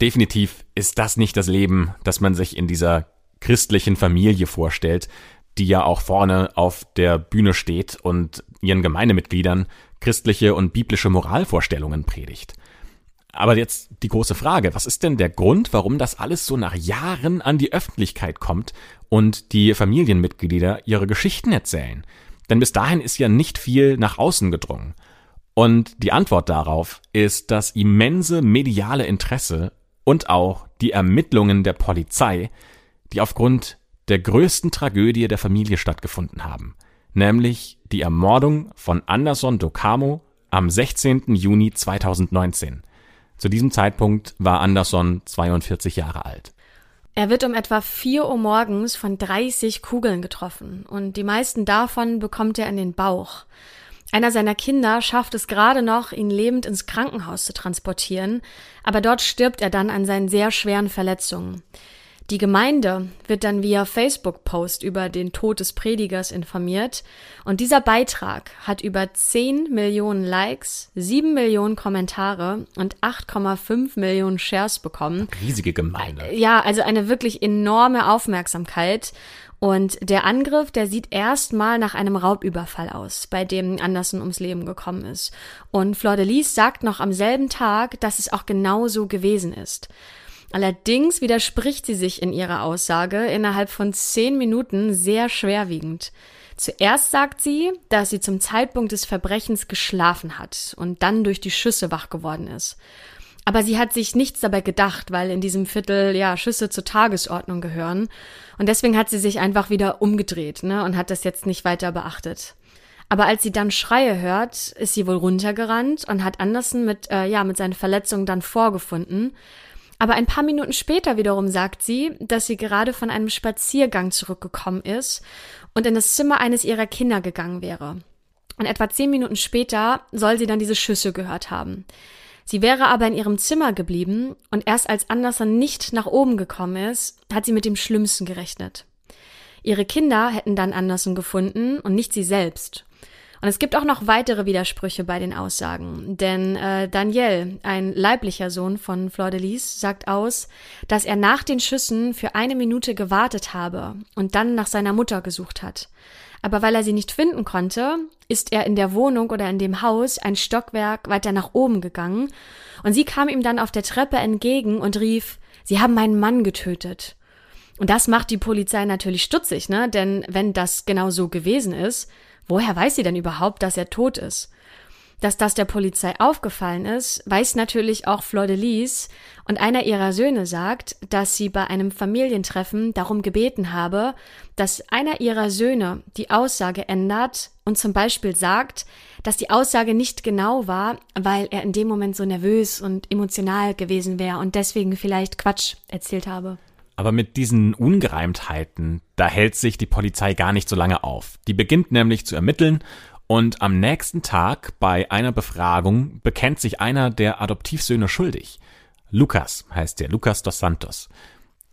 Definitiv ist das nicht das Leben, das man sich in dieser christlichen Familie vorstellt, die ja auch vorne auf der Bühne steht und ihren Gemeindemitgliedern christliche und biblische Moralvorstellungen predigt. Aber jetzt die große Frage, was ist denn der Grund, warum das alles so nach Jahren an die Öffentlichkeit kommt und die Familienmitglieder ihre Geschichten erzählen? Denn bis dahin ist ja nicht viel nach außen gedrungen. Und die Antwort darauf ist das immense mediale Interesse und auch die Ermittlungen der Polizei, die aufgrund der größten Tragödie der Familie stattgefunden haben, nämlich die Ermordung von Anderson Dokamo am 16. Juni 2019. Zu diesem Zeitpunkt war Anderson 42 Jahre alt. Er wird um etwa 4 Uhr morgens von 30 Kugeln getroffen und die meisten davon bekommt er in den Bauch. Einer seiner Kinder schafft es gerade noch, ihn lebend ins Krankenhaus zu transportieren, aber dort stirbt er dann an seinen sehr schweren Verletzungen. Die Gemeinde wird dann via Facebook-Post über den Tod des Predigers informiert und dieser Beitrag hat über 10 Millionen Likes, 7 Millionen Kommentare und 8,5 Millionen Shares bekommen. Riesige Gemeinde. Ja, also eine wirklich enorme Aufmerksamkeit. Und der Angriff, der sieht erstmal nach einem Raubüberfall aus, bei dem Anderson ums Leben gekommen ist. Und Fleur de Lis sagt noch am selben Tag, dass es auch genau so gewesen ist. Allerdings widerspricht sie sich in ihrer Aussage innerhalb von zehn Minuten sehr schwerwiegend. Zuerst sagt sie, dass sie zum Zeitpunkt des Verbrechens geschlafen hat und dann durch die Schüsse wach geworden ist. Aber sie hat sich nichts dabei gedacht, weil in diesem Viertel ja Schüsse zur Tagesordnung gehören. Und deswegen hat sie sich einfach wieder umgedreht ne, und hat das jetzt nicht weiter beachtet. Aber als sie dann Schreie hört, ist sie wohl runtergerannt und hat Anderson mit, äh, ja, mit seinen Verletzungen dann vorgefunden. Aber ein paar Minuten später wiederum sagt sie, dass sie gerade von einem Spaziergang zurückgekommen ist und in das Zimmer eines ihrer Kinder gegangen wäre. Und etwa zehn Minuten später soll sie dann diese Schüsse gehört haben. Sie wäre aber in ihrem Zimmer geblieben und erst als Anderson nicht nach oben gekommen ist, hat sie mit dem Schlimmsten gerechnet. Ihre Kinder hätten dann Anderson gefunden und nicht sie selbst. Und es gibt auch noch weitere Widersprüche bei den Aussagen. Denn äh, Daniel, ein leiblicher Sohn von Fleur de Lis, sagt aus, dass er nach den Schüssen für eine Minute gewartet habe und dann nach seiner Mutter gesucht hat. Aber weil er sie nicht finden konnte, ist er in der Wohnung oder in dem Haus ein Stockwerk weiter nach oben gegangen und sie kam ihm dann auf der Treppe entgegen und rief, Sie haben meinen Mann getötet. Und das macht die Polizei natürlich stutzig, ne? Denn wenn das genau so gewesen ist, Woher weiß sie denn überhaupt, dass er tot ist? Dass das der Polizei aufgefallen ist, weiß natürlich auch Fleur de Lis und einer ihrer Söhne sagt, dass sie bei einem Familientreffen darum gebeten habe, dass einer ihrer Söhne die Aussage ändert und zum Beispiel sagt, dass die Aussage nicht genau war, weil er in dem Moment so nervös und emotional gewesen wäre und deswegen vielleicht Quatsch erzählt habe. Aber mit diesen Ungereimtheiten, da hält sich die Polizei gar nicht so lange auf. Die beginnt nämlich zu ermitteln und am nächsten Tag bei einer Befragung bekennt sich einer der Adoptivsöhne schuldig. Lukas heißt der, Lukas dos Santos.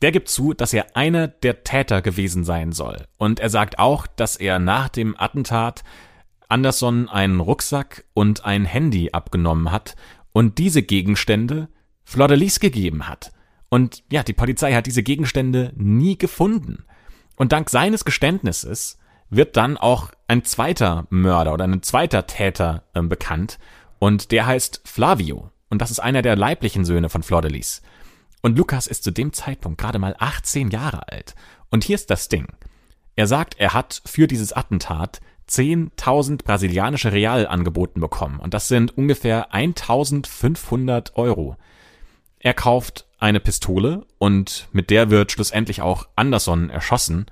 Der gibt zu, dass er einer der Täter gewesen sein soll. Und er sagt auch, dass er nach dem Attentat Anderson einen Rucksack und ein Handy abgenommen hat und diese Gegenstände Fleur de Lis gegeben hat. Und ja, die Polizei hat diese Gegenstände nie gefunden. Und dank seines Geständnisses wird dann auch ein zweiter Mörder oder ein zweiter Täter äh, bekannt. Und der heißt Flavio. Und das ist einer der leiblichen Söhne von Flor de Lis. Und Lukas ist zu dem Zeitpunkt gerade mal 18 Jahre alt. Und hier ist das Ding. Er sagt, er hat für dieses Attentat 10.000 brasilianische Real angeboten bekommen. Und das sind ungefähr 1.500 Euro. Er kauft eine Pistole und mit der wird schlussendlich auch Anderson erschossen.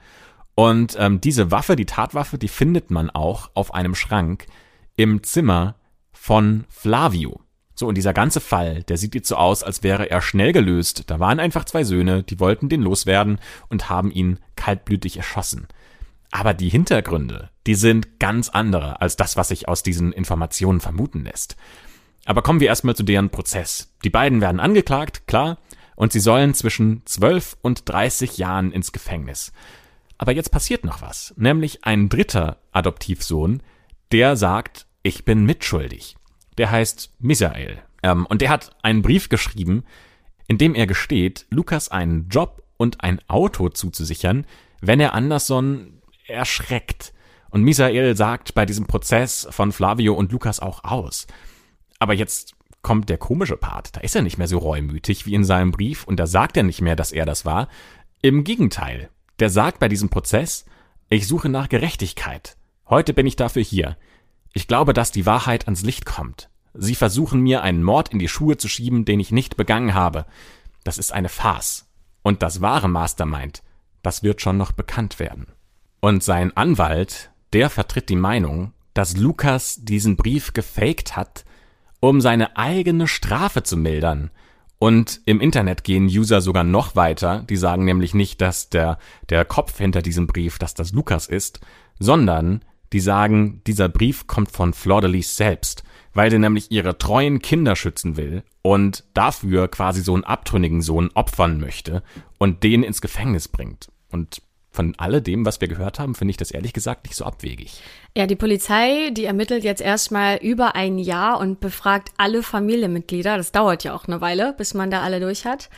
Und ähm, diese Waffe, die Tatwaffe, die findet man auch auf einem Schrank im Zimmer von Flavio. So, und dieser ganze Fall, der sieht jetzt so aus, als wäre er schnell gelöst. Da waren einfach zwei Söhne, die wollten den loswerden und haben ihn kaltblütig erschossen. Aber die Hintergründe, die sind ganz andere als das, was sich aus diesen Informationen vermuten lässt. Aber kommen wir erstmal zu deren Prozess. Die beiden werden angeklagt, klar, und sie sollen zwischen 12 und 30 Jahren ins Gefängnis. Aber jetzt passiert noch was, nämlich ein dritter Adoptivsohn, der sagt, ich bin mitschuldig. Der heißt Misael. Ähm, und der hat einen Brief geschrieben, in dem er gesteht, Lukas einen Job und ein Auto zuzusichern, wenn er Anderson erschreckt. Und Misael sagt bei diesem Prozess von Flavio und Lukas auch aus. Aber jetzt kommt der komische Part. Da ist er nicht mehr so reumütig wie in seinem Brief und da sagt er nicht mehr, dass er das war. Im Gegenteil, der sagt bei diesem Prozess, ich suche nach Gerechtigkeit. Heute bin ich dafür hier. Ich glaube, dass die Wahrheit ans Licht kommt. Sie versuchen mir einen Mord in die Schuhe zu schieben, den ich nicht begangen habe. Das ist eine Farce. Und das wahre Mastermind, das wird schon noch bekannt werden. Und sein Anwalt, der vertritt die Meinung, dass Lukas diesen Brief gefaked hat, um seine eigene Strafe zu mildern. Und im Internet gehen User sogar noch weiter, die sagen nämlich nicht, dass der, der Kopf hinter diesem Brief, dass das Lukas ist, sondern die sagen, dieser Brief kommt von Fleur de Lis selbst, weil sie nämlich ihre treuen Kinder schützen will und dafür quasi so einen abtrünnigen Sohn opfern möchte und den ins Gefängnis bringt. Und von alledem, was wir gehört haben, finde ich das ehrlich gesagt nicht so abwegig. Ja, die Polizei, die ermittelt jetzt erstmal über ein Jahr und befragt alle Familienmitglieder. Das dauert ja auch eine Weile, bis man da alle durch hat.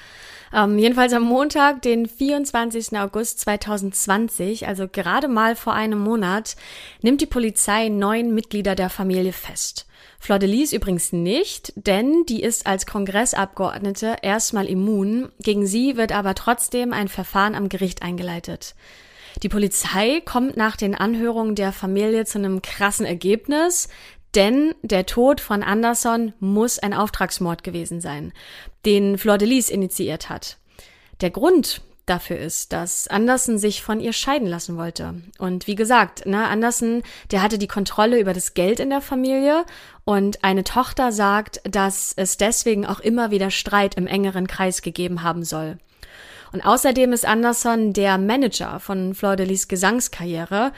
Ähm, jedenfalls am Montag, den 24. August 2020, also gerade mal vor einem Monat, nimmt die Polizei neun Mitglieder der Familie fest. Fleur de Lis übrigens nicht, denn die ist als Kongressabgeordnete erstmal immun. Gegen sie wird aber trotzdem ein Verfahren am Gericht eingeleitet. Die Polizei kommt nach den Anhörungen der Familie zu einem krassen Ergebnis, denn der Tod von Anderson muss ein Auftragsmord gewesen sein, den Fleur de Lis initiiert hat. Der Grund dafür ist, dass Anderson sich von ihr scheiden lassen wollte. Und wie gesagt, ne, Anderson, der hatte die Kontrolle über das Geld in der Familie und eine Tochter sagt, dass es deswegen auch immer wieder Streit im engeren Kreis gegeben haben soll. Und außerdem ist Anderson der Manager von Fleur de Gesangskarriere.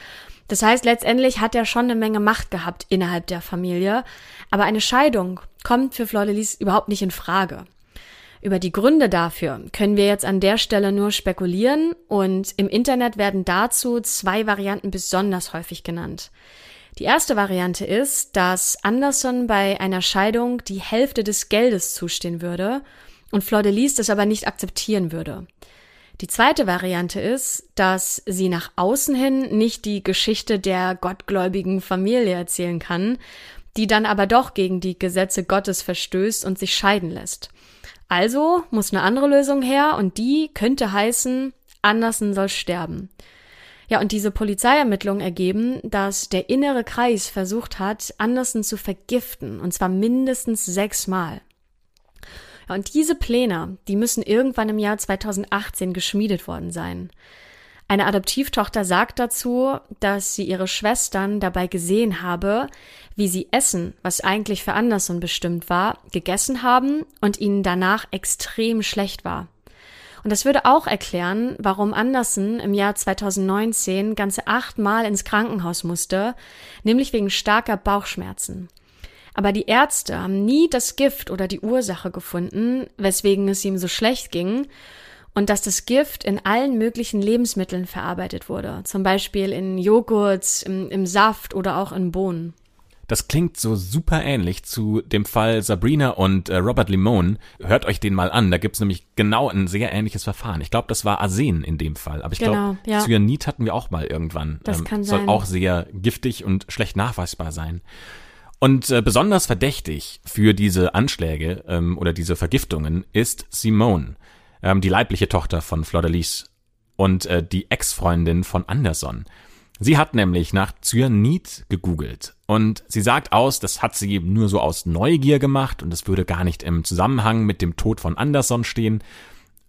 Das heißt, letztendlich hat er schon eine Menge Macht gehabt innerhalb der Familie. Aber eine Scheidung kommt für Fleur de überhaupt nicht in Frage. Über die Gründe dafür können wir jetzt an der Stelle nur spekulieren und im Internet werden dazu zwei Varianten besonders häufig genannt. Die erste Variante ist, dass Anderson bei einer Scheidung die Hälfte des Geldes zustehen würde und Fleur de das aber nicht akzeptieren würde. Die zweite Variante ist, dass sie nach außen hin nicht die Geschichte der gottgläubigen Familie erzählen kann, die dann aber doch gegen die Gesetze Gottes verstößt und sich scheiden lässt. Also muss eine andere Lösung her und die könnte heißen, Andersen soll sterben. Ja, und diese Polizeiermittlungen ergeben, dass der innere Kreis versucht hat, Andersen zu vergiften, und zwar mindestens sechsmal. Ja, und diese Pläne, die müssen irgendwann im Jahr 2018 geschmiedet worden sein. Eine Adoptivtochter sagt dazu, dass sie ihre Schwestern dabei gesehen habe, wie sie Essen, was eigentlich für Anderson bestimmt war, gegessen haben und ihnen danach extrem schlecht war. Und das würde auch erklären, warum Anderson im Jahr 2019 ganze achtmal ins Krankenhaus musste, nämlich wegen starker Bauchschmerzen. Aber die Ärzte haben nie das Gift oder die Ursache gefunden, weswegen es ihm so schlecht ging, und dass das Gift in allen möglichen Lebensmitteln verarbeitet wurde, zum Beispiel in Joghurt, im, im Saft oder auch in Bohnen. Das klingt so super ähnlich zu dem Fall Sabrina und äh, Robert Limon. Hört euch den mal an, da gibt's nämlich genau ein sehr ähnliches Verfahren. Ich glaube, das war Arsen in dem Fall, aber ich genau, glaube, ja. Cyanid hatten wir auch mal irgendwann. Das ähm, kann soll sein. auch sehr giftig und schlecht nachweisbar sein. Und äh, besonders verdächtig für diese Anschläge ähm, oder diese Vergiftungen ist Simone ähm, die leibliche Tochter von Fleur de Lis und äh, die Ex-Freundin von Anderson. Sie hat nämlich nach Cyanid gegoogelt und sie sagt aus, das hat sie nur so aus Neugier gemacht und es würde gar nicht im Zusammenhang mit dem Tod von Anderson stehen.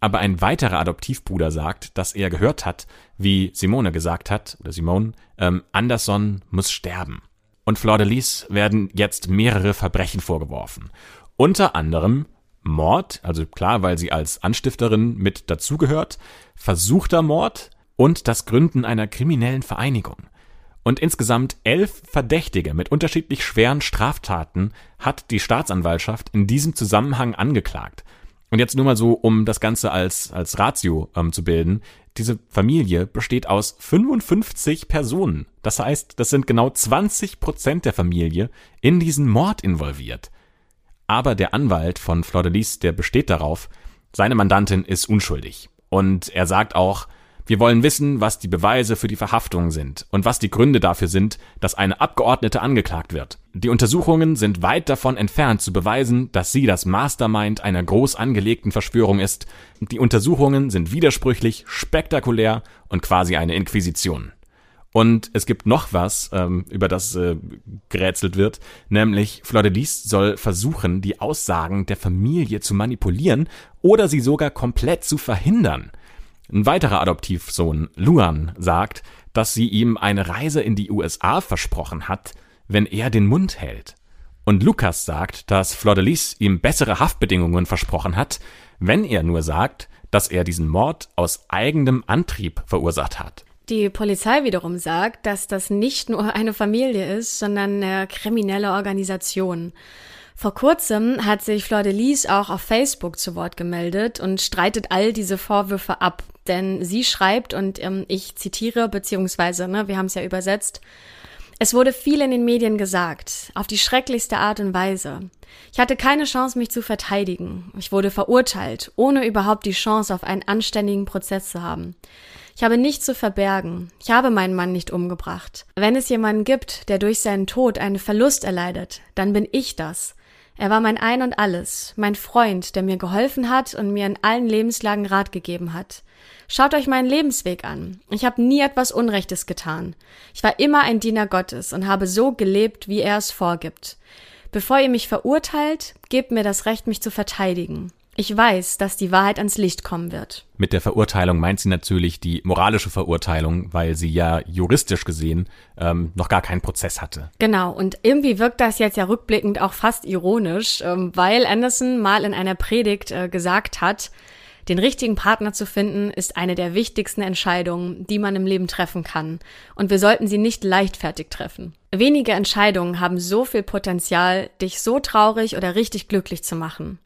Aber ein weiterer Adoptivbruder sagt, dass er gehört hat, wie Simone gesagt hat, oder Simone, ähm, Anderson muss sterben. Und Fleur de Lis werden jetzt mehrere Verbrechen vorgeworfen. Unter anderem Mord, also klar, weil sie als Anstifterin mit dazugehört, versuchter Mord und das Gründen einer kriminellen Vereinigung. Und insgesamt elf Verdächtige mit unterschiedlich schweren Straftaten hat die Staatsanwaltschaft in diesem Zusammenhang angeklagt. Und jetzt nur mal so, um das Ganze als, als Ratio ähm, zu bilden. Diese Familie besteht aus 55 Personen. Das heißt, das sind genau 20 Prozent der Familie in diesen Mord involviert. Aber der Anwalt von Fleur de Lis, der besteht darauf, seine Mandantin ist unschuldig. Und er sagt auch, wir wollen wissen, was die Beweise für die Verhaftung sind und was die Gründe dafür sind, dass eine Abgeordnete angeklagt wird. Die Untersuchungen sind weit davon entfernt zu beweisen, dass sie das Mastermind einer groß angelegten Verschwörung ist. Die Untersuchungen sind widersprüchlich, spektakulär und quasi eine Inquisition. Und es gibt noch was, ähm, über das äh, gerätselt wird, nämlich Fleur-de-Lis soll versuchen, die Aussagen der Familie zu manipulieren oder sie sogar komplett zu verhindern. Ein weiterer Adoptivsohn, Luan, sagt, dass sie ihm eine Reise in die USA versprochen hat, wenn er den Mund hält. Und Lukas sagt, dass Fleur-de-Lis ihm bessere Haftbedingungen versprochen hat, wenn er nur sagt, dass er diesen Mord aus eigenem Antrieb verursacht hat. Die Polizei wiederum sagt, dass das nicht nur *laughs* eine Familie ist, sondern eine kriminelle Organisation. Vor kurzem hat sich Fleur de Lis auch auf Facebook zu Wort gemeldet und streitet all diese Vorwürfe ab. Denn sie schreibt, und ähm, ich zitiere, beziehungsweise, ne, wir haben es ja übersetzt, es wurde viel in den Medien gesagt, auf die schrecklichste Art und Weise. Ich hatte keine Chance, mich zu verteidigen. Ich wurde verurteilt, ohne überhaupt die Chance auf einen anständigen Prozess zu haben. Ich habe nichts zu verbergen. Ich habe meinen Mann nicht umgebracht. Wenn es jemanden gibt, der durch seinen Tod einen Verlust erleidet, dann bin ich das. Er war mein Ein und alles, mein Freund, der mir geholfen hat und mir in allen Lebenslagen Rat gegeben hat. Schaut euch meinen Lebensweg an. Ich habe nie etwas Unrechtes getan. Ich war immer ein Diener Gottes und habe so gelebt, wie er es vorgibt. Bevor ihr mich verurteilt, gebt mir das Recht, mich zu verteidigen. Ich weiß, dass die Wahrheit ans Licht kommen wird. Mit der Verurteilung meint sie natürlich die moralische Verurteilung, weil sie ja juristisch gesehen ähm, noch gar keinen Prozess hatte. Genau, und irgendwie wirkt das jetzt ja rückblickend auch fast ironisch, ähm, weil Anderson mal in einer Predigt äh, gesagt hat, den richtigen Partner zu finden, ist eine der wichtigsten Entscheidungen, die man im Leben treffen kann. Und wir sollten sie nicht leichtfertig treffen. Wenige Entscheidungen haben so viel Potenzial, dich so traurig oder richtig glücklich zu machen.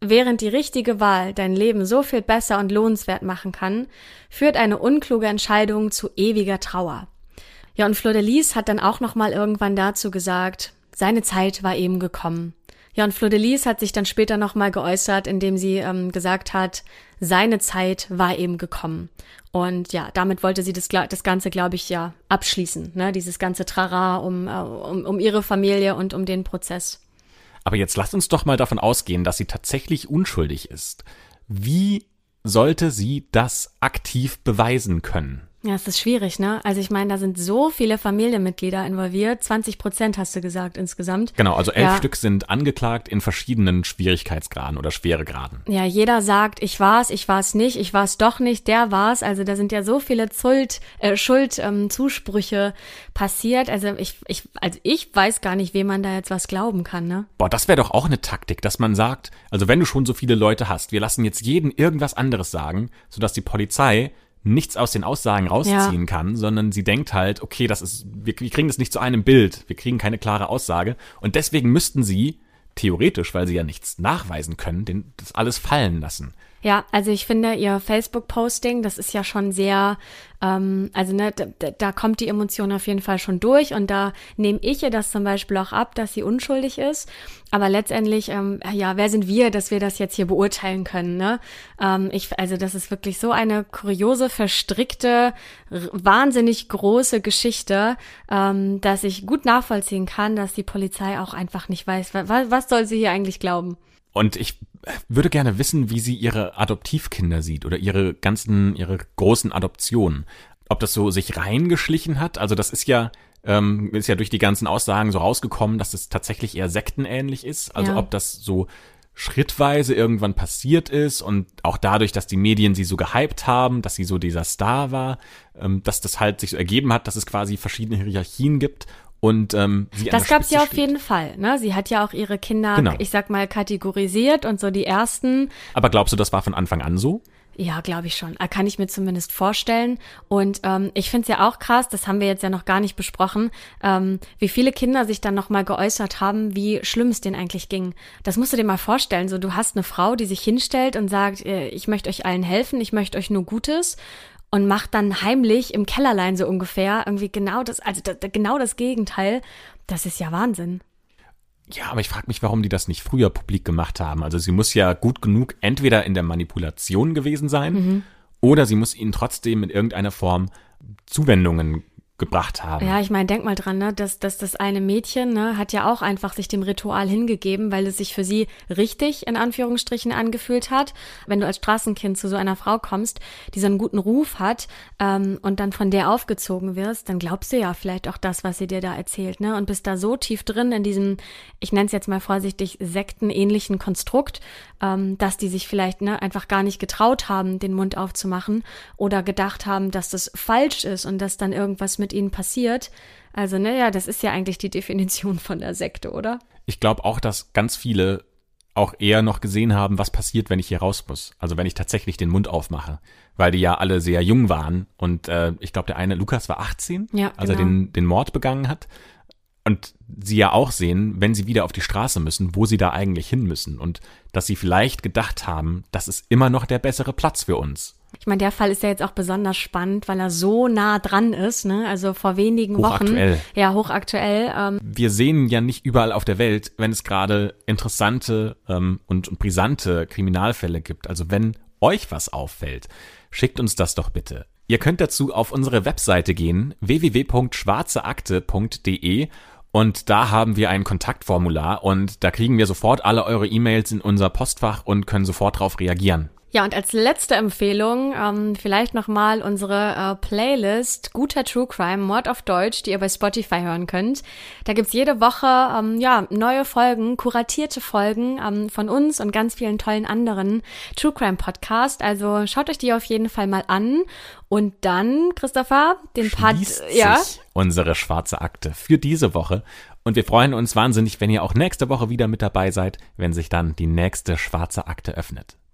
Während die richtige Wahl dein Leben so viel besser und lohnenswert machen kann, führt eine unkluge Entscheidung zu ewiger Trauer. Ja, und Fleur de Lis hat dann auch nochmal irgendwann dazu gesagt, seine Zeit war eben gekommen. Ja, und Fleur de Lis hat sich dann später nochmal geäußert, indem sie ähm, gesagt hat, seine Zeit war eben gekommen. Und ja, damit wollte sie das, das Ganze, glaube ich, ja abschließen, ne? dieses ganze Trara um, äh, um, um ihre Familie und um den Prozess. Aber jetzt lasst uns doch mal davon ausgehen, dass sie tatsächlich unschuldig ist. Wie sollte sie das aktiv beweisen können? Ja, es ist schwierig, ne? Also ich meine, da sind so viele Familienmitglieder involviert. 20 Prozent hast du gesagt insgesamt. Genau, also elf ja. Stück sind angeklagt in verschiedenen Schwierigkeitsgraden oder Schweregraden. Ja, jeder sagt, ich war's, ich war's nicht, ich war's doch nicht, der war's. Also da sind ja so viele Zult, äh, Schuldzusprüche ähm, passiert. Also ich, ich, also ich weiß gar nicht, wem man da jetzt was glauben kann, ne? Boah, das wäre doch auch eine Taktik, dass man sagt, also wenn du schon so viele Leute hast, wir lassen jetzt jeden irgendwas anderes sagen, sodass die Polizei nichts aus den Aussagen rausziehen ja. kann, sondern sie denkt halt, okay, das ist, wir, wir kriegen das nicht zu einem Bild, wir kriegen keine klare Aussage und deswegen müssten sie theoretisch, weil sie ja nichts nachweisen können, den, das alles fallen lassen. Ja, also ich finde ihr Facebook-Posting, das ist ja schon sehr, ähm, also ne, da, da kommt die Emotion auf jeden Fall schon durch und da nehme ich ihr das zum Beispiel auch ab, dass sie unschuldig ist. Aber letztendlich, ähm, ja, wer sind wir, dass wir das jetzt hier beurteilen können? Ne? Ähm, ich, also das ist wirklich so eine kuriose, verstrickte, wahnsinnig große Geschichte, ähm, dass ich gut nachvollziehen kann, dass die Polizei auch einfach nicht weiß, was, was soll sie hier eigentlich glauben. Und ich würde gerne wissen, wie sie ihre Adoptivkinder sieht oder ihre ganzen, ihre großen Adoptionen. Ob das so sich reingeschlichen hat. Also das ist ja, ähm, ist ja durch die ganzen Aussagen so rausgekommen, dass es tatsächlich eher sektenähnlich ist. Also ja. ob das so schrittweise irgendwann passiert ist und auch dadurch, dass die Medien sie so gehypt haben, dass sie so dieser Star war, ähm, dass das halt sich so ergeben hat, dass es quasi verschiedene Hierarchien gibt und ähm, sie Das gab es ja auf jeden Fall. Ne? Sie hat ja auch ihre Kinder, genau. ich sag mal, kategorisiert und so die ersten. Aber glaubst du, das war von Anfang an so? Ja, glaube ich schon. Kann ich mir zumindest vorstellen. Und ähm, ich finde es ja auch krass, das haben wir jetzt ja noch gar nicht besprochen, ähm, wie viele Kinder sich dann nochmal geäußert haben, wie schlimm es denen eigentlich ging. Das musst du dir mal vorstellen. So, du hast eine Frau, die sich hinstellt und sagt, äh, ich möchte euch allen helfen, ich möchte euch nur Gutes und macht dann heimlich im Kellerlein so ungefähr irgendwie genau das, also da, genau das Gegenteil. Das ist ja Wahnsinn. Ja, aber ich frage mich, warum die das nicht früher publik gemacht haben. Also sie muss ja gut genug entweder in der Manipulation gewesen sein mhm. oder sie muss ihnen trotzdem in irgendeiner Form Zuwendungen gebracht haben. Ja, ich meine, denk mal dran, ne, dass, dass das eine Mädchen ne, hat ja auch einfach sich dem Ritual hingegeben, weil es sich für sie richtig in Anführungsstrichen angefühlt hat. Wenn du als Straßenkind zu so einer Frau kommst, die so einen guten Ruf hat ähm, und dann von der aufgezogen wirst, dann glaubst du ja vielleicht auch das, was sie dir da erzählt, ne? Und bist da so tief drin in diesem, ich nenne es jetzt mal vorsichtig, sektenähnlichen Konstrukt, ähm, dass die sich vielleicht ne, einfach gar nicht getraut haben, den Mund aufzumachen oder gedacht haben, dass das falsch ist und dass dann irgendwas mit ihnen passiert. Also, naja, das ist ja eigentlich die Definition von der Sekte, oder? Ich glaube auch, dass ganz viele auch eher noch gesehen haben, was passiert, wenn ich hier raus muss. Also wenn ich tatsächlich den Mund aufmache, weil die ja alle sehr jung waren und äh, ich glaube, der eine Lukas war 18, ja, als genau. er den, den Mord begangen hat und sie ja auch sehen, wenn sie wieder auf die Straße müssen, wo sie da eigentlich hin müssen und dass sie vielleicht gedacht haben, das ist immer noch der bessere Platz für uns. Ich meine, der Fall ist ja jetzt auch besonders spannend, weil er so nah dran ist, ne? Also vor wenigen hochaktuell. Wochen. Ja, hochaktuell. Ähm. Wir sehen ja nicht überall auf der Welt, wenn es gerade interessante ähm, und, und brisante Kriminalfälle gibt. Also wenn euch was auffällt, schickt uns das doch bitte. Ihr könnt dazu auf unsere Webseite gehen, www.schwarzeakte.de und da haben wir ein Kontaktformular und da kriegen wir sofort alle eure E-Mails in unser Postfach und können sofort darauf reagieren. Ja, und als letzte Empfehlung ähm, vielleicht nochmal unsere äh, Playlist Guter True Crime, Mord auf Deutsch, die ihr bei Spotify hören könnt. Da gibt's jede Woche ähm, ja neue Folgen, kuratierte Folgen ähm, von uns und ganz vielen tollen anderen True Crime Podcast. Also schaut euch die auf jeden Fall mal an. Und dann, Christopher, den Part, ja. Unsere schwarze Akte für diese Woche. Und wir freuen uns wahnsinnig, wenn ihr auch nächste Woche wieder mit dabei seid, wenn sich dann die nächste schwarze Akte öffnet.